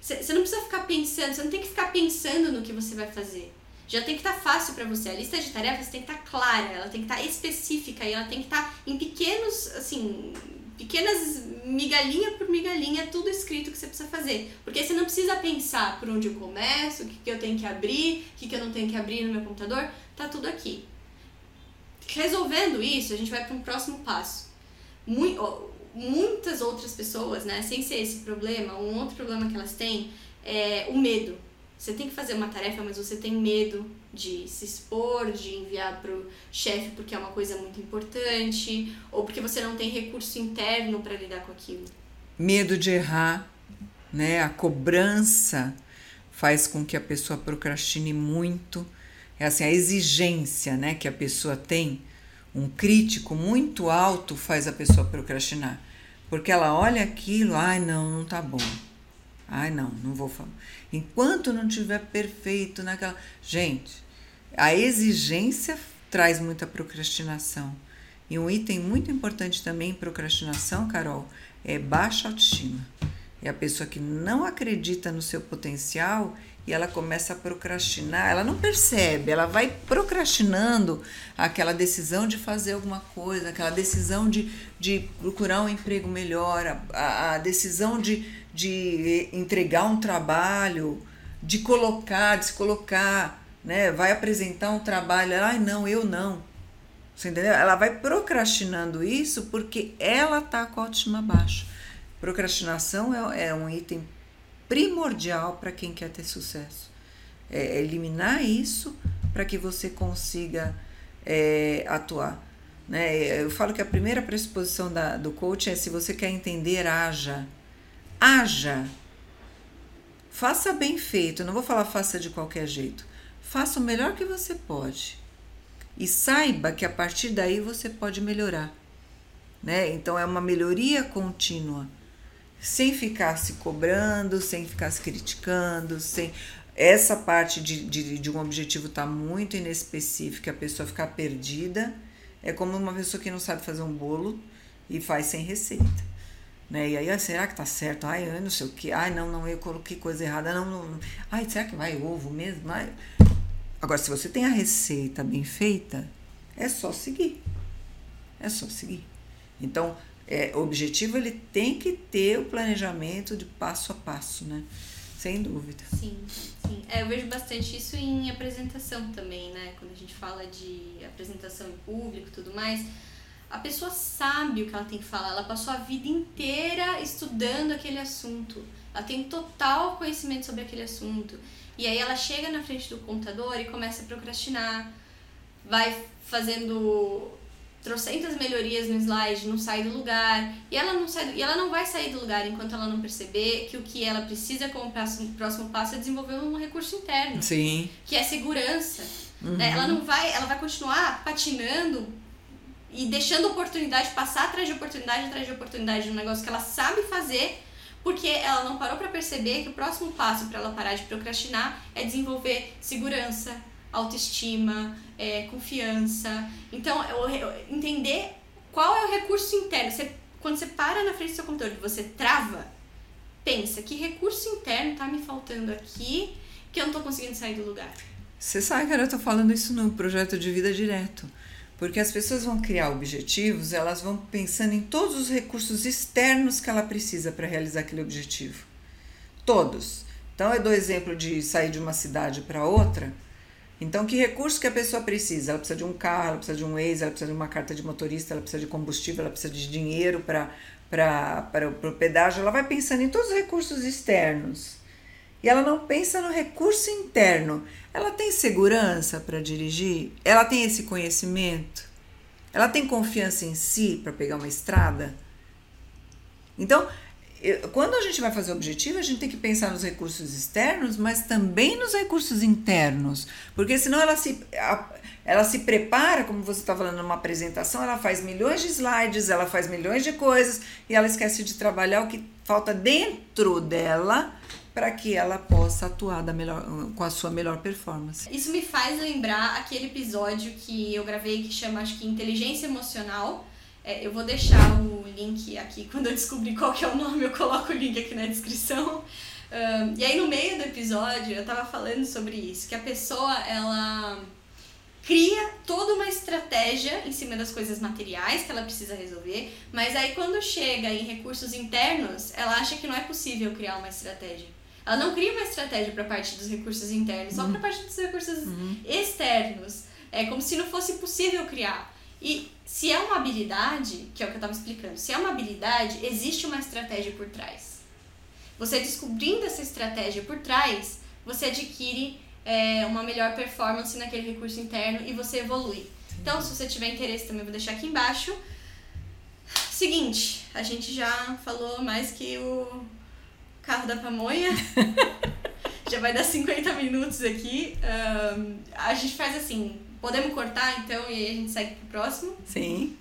você não precisa ficar pensando, você não tem que ficar pensando no que você vai fazer. Já tem que estar tá fácil para você. A lista de tarefas tem que estar tá clara, ela tem que estar tá específica e ela tem que estar tá em pequenos, assim, pequenas migalhinha por migalhinha, tudo escrito que você precisa fazer. Porque você não precisa pensar por onde eu começo, o que, que eu tenho que abrir, o que, que eu não tenho que abrir no meu computador, tá tudo aqui. Resolvendo isso, a gente vai para um próximo passo. Muitas outras pessoas, né, sem ser esse problema, um outro problema que elas têm é o medo. Você tem que fazer uma tarefa, mas você tem medo de se expor, de enviar para o chefe porque é uma coisa muito importante, ou porque você não tem recurso interno para lidar com aquilo. Medo de errar, né? A cobrança faz com que a pessoa procrastine muito é assim, a exigência né, que a pessoa tem, um crítico muito alto faz a pessoa procrastinar. Porque ela olha aquilo, ai não, não tá bom. Ai não, não vou falar. Enquanto não tiver perfeito naquela. Gente, a exigência traz muita procrastinação. E um item muito importante também em procrastinação, Carol, é baixa autoestima. É a pessoa que não acredita no seu potencial e ela começa a procrastinar, ela não percebe, ela vai procrastinando aquela decisão de fazer alguma coisa, aquela decisão de, de procurar um emprego melhor, a, a decisão de, de entregar um trabalho, de colocar, de se colocar, né? Vai apresentar um trabalho, ai não, eu não. Você entendeu? Ela vai procrastinando isso porque ela tá com a autoestima baixa. Procrastinação é, é um item primordial para quem quer ter sucesso. É eliminar isso para que você consiga é, atuar. Né? Eu falo que a primeira pressuposição da, do coach é: se você quer entender, haja. Haja. Faça bem feito. Eu não vou falar faça de qualquer jeito. Faça o melhor que você pode. E saiba que a partir daí você pode melhorar. Né? Então é uma melhoria contínua sem ficar se cobrando, sem ficar se criticando, sem essa parte de, de, de um objetivo estar tá muito inespecífica, a pessoa ficar perdida, é como uma pessoa que não sabe fazer um bolo e faz sem receita. Né? E aí, ah, será que tá certo? Ai, eu não sei o que. Ai, não, não, eu coloquei coisa errada. Não, não. Ai, será que vai ovo mesmo? Ai. Agora, se você tem a receita bem feita, é só seguir. É só seguir. Então, é, objetivo ele tem que ter o planejamento de passo a passo, né? Sem dúvida. Sim, sim. É, eu vejo bastante isso em apresentação também, né? Quando a gente fala de apresentação em público e tudo mais, a pessoa sabe o que ela tem que falar, ela passou a vida inteira estudando aquele assunto, ela tem total conhecimento sobre aquele assunto. E aí ela chega na frente do computador e começa a procrastinar, vai fazendo trocentas melhorias no slide, não sai do lugar. E ela não sai e ela não vai sair do lugar enquanto ela não perceber que o que ela precisa como próximo, próximo passo é desenvolver um recurso interno. Sim. Que é segurança. Uhum. Né? Ela não vai, ela vai continuar patinando e deixando oportunidade passar atrás de oportunidade atrás de oportunidade no negócio que ela sabe fazer, porque ela não parou para perceber que o próximo passo para ela parar de procrastinar é desenvolver segurança, autoestima, é, confiança. Então, eu, eu, entender qual é o recurso interno. Você, quando você para na frente do seu computador e você trava, pensa, que recurso interno está me faltando aqui que eu não estou conseguindo sair do lugar? Você sabe, cara, eu estou falando isso no projeto de vida direto. Porque as pessoas vão criar objetivos, elas vão pensando em todos os recursos externos que ela precisa para realizar aquele objetivo. Todos. Então, eu dou exemplo de sair de uma cidade para outra então, que recurso que a pessoa precisa? Ela precisa de um carro, ela precisa de um ex, ela precisa de uma carta de motorista, ela precisa de combustível, ela precisa de dinheiro para o pedágio. Ela vai pensando em todos os recursos externos. E ela não pensa no recurso interno. Ela tem segurança para dirigir? Ela tem esse conhecimento? Ela tem confiança em si para pegar uma estrada? Então, quando a gente vai fazer objetivo, a gente tem que pensar nos recursos externos, mas também nos recursos internos, porque senão ela se, ela se prepara, como você está falando numa apresentação, ela faz milhões de slides, ela faz milhões de coisas e ela esquece de trabalhar o que falta dentro dela para que ela possa atuar da melhor, com a sua melhor performance. Isso me faz lembrar aquele episódio que eu gravei que chama acho que inteligência emocional é, eu vou deixar o link aqui, quando eu descobrir qual que é o nome, eu coloco o link aqui na descrição. Um, e aí no meio do episódio eu tava falando sobre isso, que a pessoa ela cria toda uma estratégia em cima das coisas materiais que ela precisa resolver, mas aí quando chega em recursos internos, ela acha que não é possível criar uma estratégia. Ela não cria uma estratégia para parte dos recursos internos, só para uhum. parte dos recursos uhum. externos. É como se não fosse possível criar. E se é uma habilidade, que é o que eu estava explicando, se é uma habilidade, existe uma estratégia por trás. Você descobrindo essa estratégia por trás, você adquire é, uma melhor performance naquele recurso interno e você evolui. Então, se você tiver interesse, também vou deixar aqui embaixo. Seguinte, a gente já falou mais que o carro da pamonha. [laughs] já vai dar 50 minutos aqui. Um, a gente faz assim, Podemos cortar então e aí a gente segue pro próximo? Sim.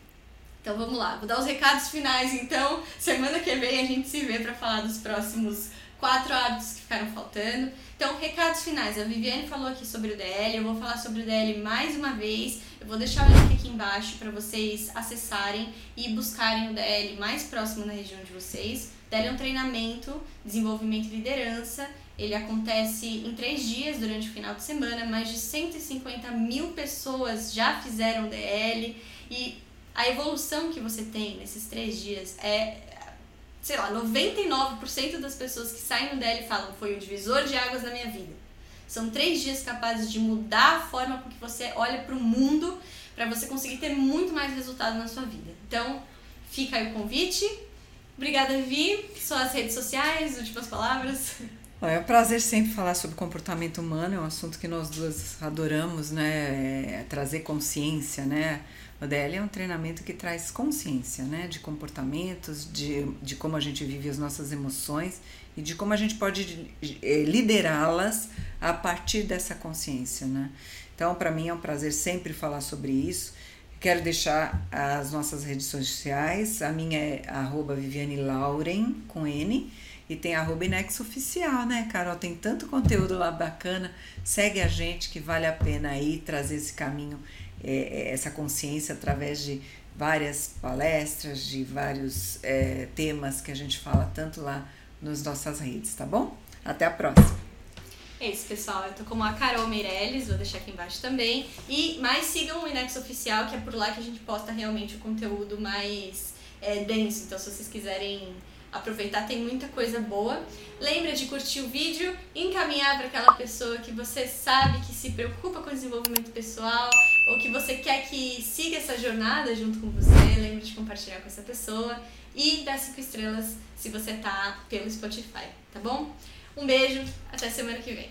Então vamos lá, vou dar os recados finais então. Semana que vem a gente se vê para falar dos próximos quatro hábitos que ficaram faltando. Então, recados finais. A Viviane falou aqui sobre o DL, eu vou falar sobre o DL mais uma vez. Eu vou deixar o link aqui embaixo para vocês acessarem e buscarem o DL mais próximo na região de vocês. DL é um treinamento, desenvolvimento e liderança ele acontece em três dias durante o final de semana. Mais de 150 mil pessoas já fizeram DL e a evolução que você tem nesses três dias é, sei lá, 99% das pessoas que saem do DL falam foi o divisor de águas na minha vida. São três dias capazes de mudar a forma com que você olha para o mundo para você conseguir ter muito mais resultado na sua vida. Então, fica aí o convite. Obrigada, Vi. Suas redes sociais, últimas palavras. [laughs] É um prazer sempre falar sobre comportamento humano, é um assunto que nós duas adoramos, né? É trazer consciência, né? O DL é um treinamento que traz consciência, né? De comportamentos, de, de como a gente vive as nossas emoções e de como a gente pode é, liderá-las a partir dessa consciência, né? Então, para mim é um prazer sempre falar sobre isso. Quero deixar as nossas redes sociais. A minha é Viviane Lauren, com N e tem a Rubinex Oficial, né, Carol? Tem tanto conteúdo lá bacana. Segue a gente que vale a pena aí trazer esse caminho, é, é, essa consciência através de várias palestras, de vários é, temas que a gente fala tanto lá nas nossas redes, tá bom? Até a próxima! É isso, pessoal. Eu tô como a Carol Meirelles, vou deixar aqui embaixo também. E mais sigam o Inex Oficial, que é por lá que a gente posta realmente o conteúdo mais é, denso. Então, se vocês quiserem aproveitar, tem muita coisa boa. Lembra de curtir o vídeo encaminhar para aquela pessoa que você sabe que se preocupa com o desenvolvimento pessoal ou que você quer que siga essa jornada junto com você. Lembra de compartilhar com essa pessoa e dar cinco estrelas se você tá pelo Spotify, tá bom? Um beijo, até semana que vem.